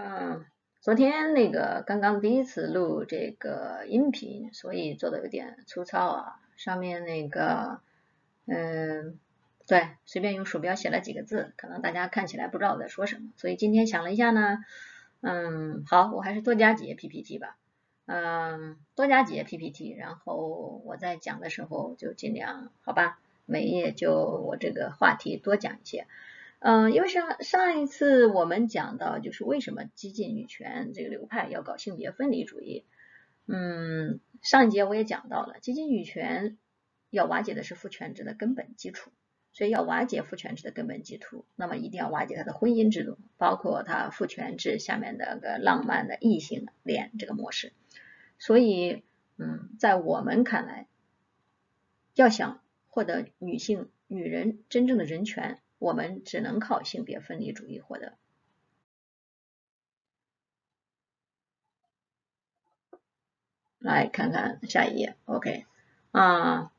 嗯，昨天那个刚刚第一次录这个音频，所以做的有点粗糙啊。上面那个，嗯，对，随便用鼠标写了几个字，可能大家看起来不知道我在说什么。所以今天想了一下呢，嗯，好，我还是多加几页 PPT 吧，嗯，多加几页 PPT，然后我在讲的时候就尽量，好吧，每页就我这个话题多讲一些。嗯，因为上上一次我们讲到，就是为什么激进女权这个流派要搞性别分离主义。嗯，上一节我也讲到了，激进女权要瓦解的是父权制的根本基础，所以要瓦解父权制的根本基础，那么一定要瓦解它的婚姻制度，包括它父权制下面的个浪漫的异性恋这个模式。所以，嗯，在我们看来，要想获得女性、女人真正的人权。我们只能靠性别分离主义获得。来看看下一页，OK 啊。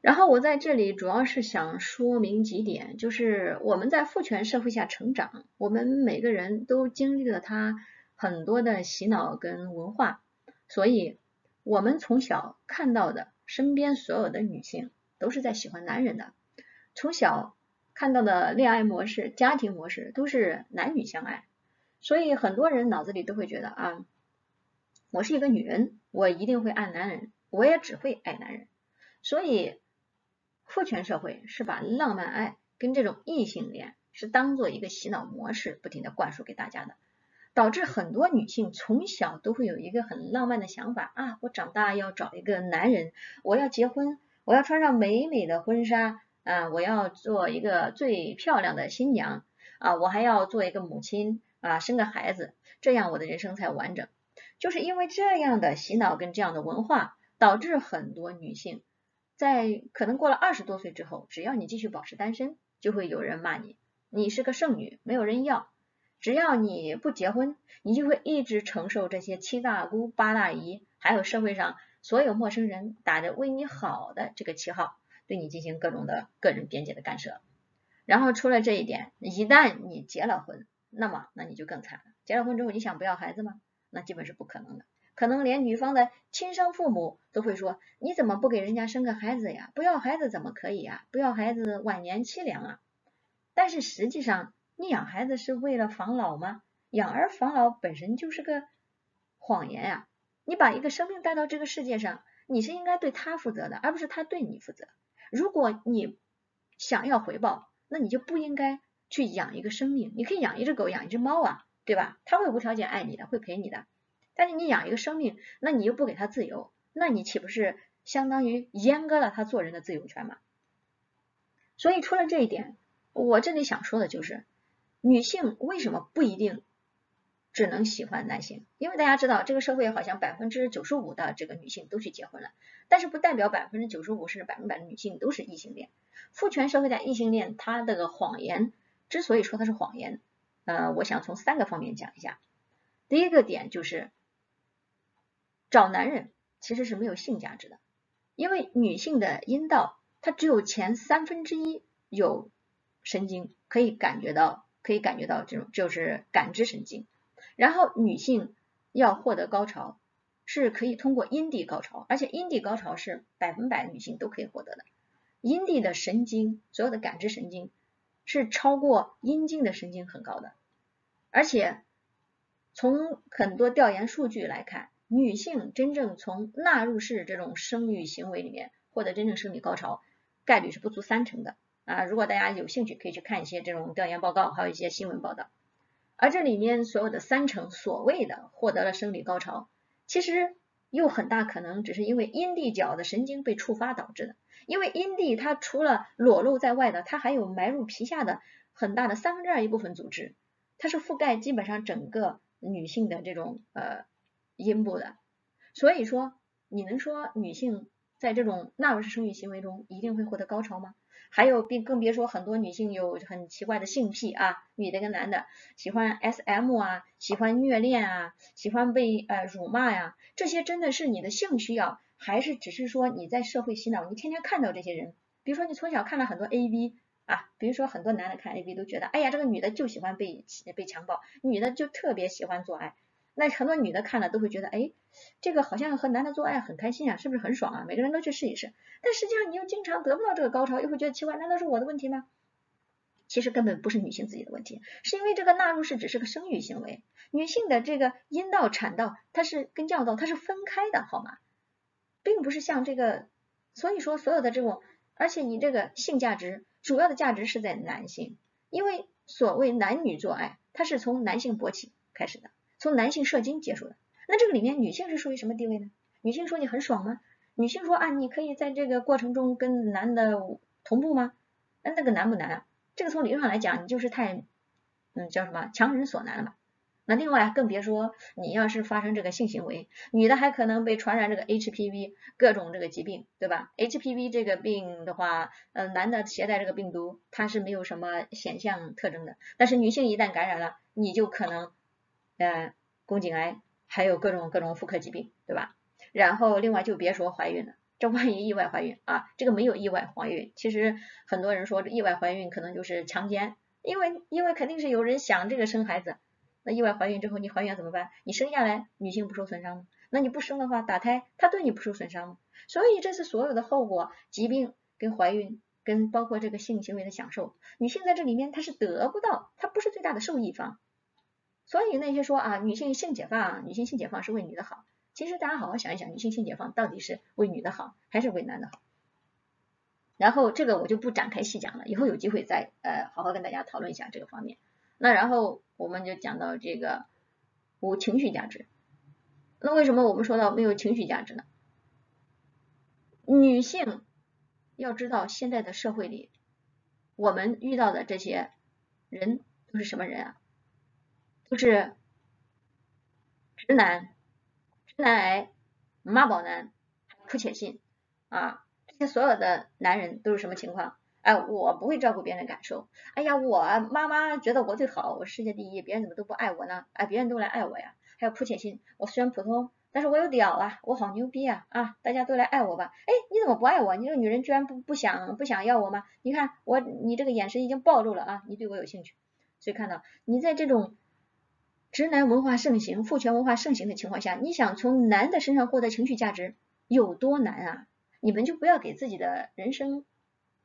然后我在这里主要是想说明几点，就是我们在父权社会下成长，我们每个人都经历了他很多的洗脑跟文化，所以我们从小看到的身边所有的女性都是在喜欢男人的，从小。看到的恋爱模式、家庭模式都是男女相爱，所以很多人脑子里都会觉得啊，我是一个女人，我一定会爱男人，我也只会爱男人。所以父权社会是把浪漫爱跟这种异性恋是当做一个洗脑模式，不停的灌输给大家的，导致很多女性从小都会有一个很浪漫的想法啊，我长大要找一个男人，我要结婚，我要穿上美美的婚纱。啊，我要做一个最漂亮的新娘啊，我还要做一个母亲啊，生个孩子，这样我的人生才完整。就是因为这样的洗脑跟这样的文化，导致很多女性在可能过了二十多岁之后，只要你继续保持单身，就会有人骂你，你是个剩女，没有人要。只要你不结婚，你就会一直承受这些七大姑八大姨，还有社会上所有陌生人打着为你好的这个旗号。对你进行各种的个人边界的干涉，然后除了这一点，一旦你结了婚，那么那你就更惨了。结了婚之后，你想不要孩子吗？那基本是不可能的，可能连女方的亲生父母都会说，你怎么不给人家生个孩子呀？不要孩子怎么可以呀？不要孩子晚年凄凉啊！但是实际上，你养孩子是为了防老吗？养儿防老本身就是个谎言呀！你把一个生命带到这个世界上，你是应该对他负责的，而不是他对你负责。如果你想要回报，那你就不应该去养一个生命。你可以养一只狗，养一只猫啊，对吧？它会无条件爱你的，会陪你的。但是你养一个生命，那你又不给它自由，那你岂不是相当于阉割了他做人的自由权吗？所以除了这一点，我这里想说的就是，女性为什么不一定？只能喜欢男性，因为大家知道这个社会好像百分之九十五的这个女性都去结婚了，但是不代表百分之九十五甚至百分百的女性都是异性恋。父权社会的异性恋，它这个谎言之所以说它是谎言，呃，我想从三个方面讲一下。第一个点就是找男人其实是没有性价值的，因为女性的阴道它只有前三分之一有神经可以感觉到，可以感觉到这种就是感知神经。然后女性要获得高潮，是可以通过阴蒂高潮，而且阴蒂高潮是百分百女性都可以获得的。阴蒂的神经，所有的感知神经是超过阴茎的神经很高的。而且从很多调研数据来看，女性真正从纳入式这种生育行为里面获得真正生理高潮概率是不足三成的啊！如果大家有兴趣，可以去看一些这种调研报告，还有一些新闻报道。而这里面所有的三成所谓的获得了生理高潮，其实又很大可能只是因为阴蒂角的神经被触发导致的。因为阴蒂它除了裸露在外的，它还有埋入皮下的很大的三分之二一部分组织，它是覆盖基本上整个女性的这种呃阴部的。所以说，你能说女性在这种纳入式生育行为中一定会获得高潮吗？还有，并更别说很多女性有很奇怪的性癖啊，女的跟男的喜欢 SM 啊，喜欢虐恋啊，喜欢被呃辱骂呀，这些真的是你的性需要，还是只是说你在社会洗脑？你天天看到这些人，比如说你从小看了很多 AV 啊，比如说很多男的看 A V 都觉得，哎呀，这个女的就喜欢被被强暴，女的就特别喜欢做爱。那很多女的看了都会觉得，哎，这个好像和男的做爱很开心啊，是不是很爽啊？每个人都去试一试。但实际上你又经常得不到这个高潮，又会觉得奇怪，难道是我的问题吗？其实根本不是女性自己的问题，是因为这个纳入式只是个生育行为，女性的这个阴道、产道它是跟尿道它是分开的，好吗？并不是像这个，所以说所有的这种，而且你这个性价值主要的价值是在男性，因为所谓男女做爱，它是从男性勃起开始的，从男性射精结束的。那这个里面女性是属于什么地位呢？女性说你很爽吗？女性说啊，你可以在这个过程中跟男的同步吗？那那个难不难啊？这个从理论上来讲，你就是太，嗯，叫什么强人所难了嘛。那另外更别说你要是发生这个性行为，女的还可能被传染这个 HPV 各种这个疾病，对吧？HPV 这个病的话，呃，男的携带这个病毒，它是没有什么显象特征的，但是女性一旦感染了，你就可能，呃，宫颈癌，还有各种各种妇科疾病，对吧？然后另外就别说怀孕了。这万一意外怀孕啊？这个没有意外怀孕，其实很多人说意外怀孕可能就是强奸，因为因为肯定是有人想这个生孩子，那意外怀孕之后你怀孕怎么办？你生下来女性不受损伤吗？那你不生的话打胎，他对你不受损伤吗？所以这是所有的后果，疾病跟怀孕跟包括这个性行为的享受，女性在这里面她是得不到，她不是最大的受益方。所以那些说啊女性性解放，女性性解放是为女的好。其实大家好好想一想，女性性解放到底是为女的好还是为男的好？然后这个我就不展开细讲了，以后有机会再呃好好跟大家讨论一下这个方面。那然后我们就讲到这个无情绪价值。那为什么我们说到没有情绪价值呢？女性要知道现在的社会里，我们遇到的这些人都是什么人啊？都是直男。直男癌、妈宝男、哭且信啊，这些所有的男人都是什么情况？哎，我不会照顾别人的感受。哎呀，我妈妈觉得我最好，我世界第一，别人怎么都不爱我呢？哎，别人都来爱我呀。还有哭且信，我虽然普通，但是我有屌啊，我好牛逼啊啊！大家都来爱我吧。哎，你怎么不爱我？你这个女人居然不不想不想要我吗？你看我，你这个眼神已经暴露了啊，你对我有兴趣。所以看到你在这种。直男文化盛行、父权文化盛行的情况下，你想从男的身上获得情绪价值有多难啊？你们就不要给自己的人生，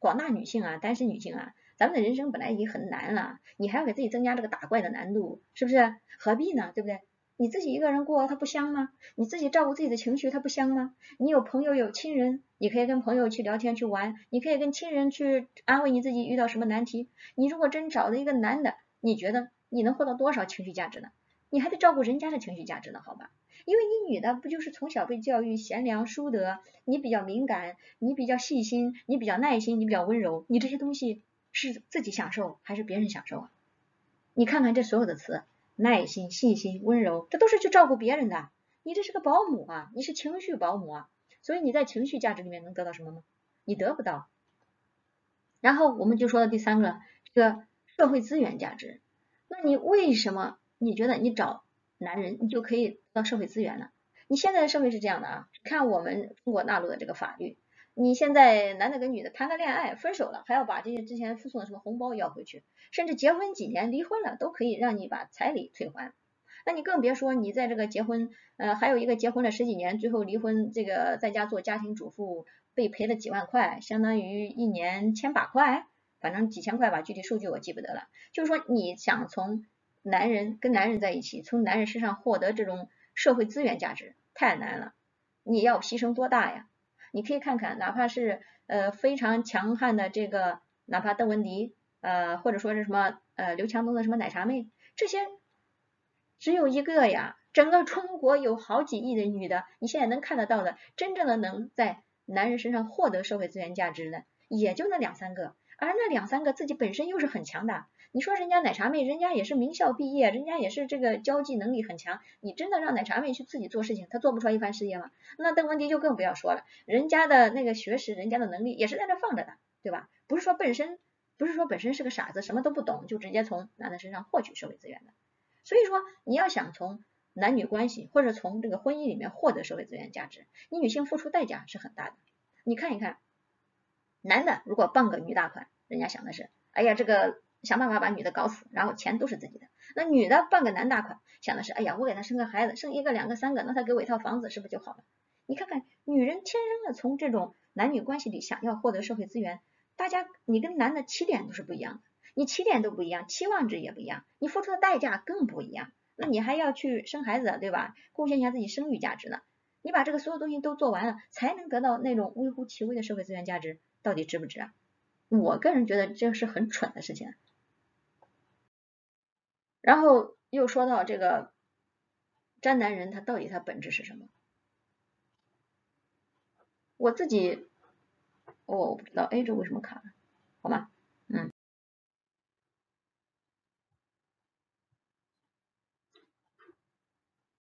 广大女性啊、单身女性啊，咱们的人生本来已经很难了，你还要给自己增加这个打怪的难度，是不是？何必呢？对不对？你自己一个人过，它不香吗？你自己照顾自己的情绪，它不香吗？你有朋友、有亲人，你可以跟朋友去聊天、去玩，你可以跟亲人去安慰你自己遇到什么难题。你如果真找了一个男的，你觉得？你能获得多少情绪价值呢？你还得照顾人家的情绪价值呢，好吧？因为你女的不就是从小被教育贤良淑德，你比较敏感，你比较细心，你比较耐心，你比较温柔，你这些东西是自己享受还是别人享受啊？你看看这所有的词，耐心、细心、温柔，这都是去照顾别人的。你这是个保姆啊，你是情绪保姆啊，所以你在情绪价值里面能得到什么吗？你得不到。然后我们就说到第三个，这个社会资源价值。那你为什么你觉得你找男人你就可以得到社会资源呢？你现在的社会是这样的啊，看我们中国大陆的这个法律，你现在男的跟女的谈个恋爱分手了，还要把这些之前附送的什么红包要回去，甚至结婚几年离婚了都可以让你把彩礼退还。那你更别说你在这个结婚，呃，还有一个结婚了十几年，最后离婚，这个在家做家庭主妇被赔了几万块，相当于一年千把块。反正几千块吧，具体数据我记不得了。就是说，你想从男人跟男人在一起，从男人身上获得这种社会资源价值，太难了。你要牺牲多大呀？你可以看看，哪怕是呃非常强悍的这个，哪怕邓文迪，呃或者说是什么呃刘强东的什么奶茶妹，这些只有一个呀。整个中国有好几亿的女的，你现在能看得到的，真正的能在男人身上获得社会资源价值的，也就那两三个。而那两三个自己本身又是很强的，你说人家奶茶妹，人家也是名校毕业，人家也是这个交际能力很强，你真的让奶茶妹去自己做事情，她做不出来一番事业吗？那邓文迪就更不要说了，人家的那个学识，人家的能力也是在那放着的，对吧？不是说本身不是说本身是个傻子，什么都不懂，就直接从男的身上获取社会资源的。所以说，你要想从男女关系或者从这个婚姻里面获得社会资源价值，你女性付出代价是很大的。你看一看，男的如果傍个女大款。人家想的是，哎呀，这个想办法把女的搞死，然后钱都是自己的。那女的办个男大款，想的是，哎呀，我给他生个孩子，生一个、两个、三个，那他给我一套房子，是不是就好了？你看看，女人天生的从这种男女关系里想要获得社会资源，大家你跟男的起点都是不一样的，你起点都不一样，期望值也不一样，你付出的代价更不一样。那你还要去生孩子，对吧？贡献一下自己生育价值呢？你把这个所有东西都做完了，才能得到那种微乎其微的社会资源价值，到底值不值啊？我个人觉得这是很蠢的事情。然后又说到这个渣男人，他到底他本质是什么？我自己我不知道，哎，这为什么卡了？好吗？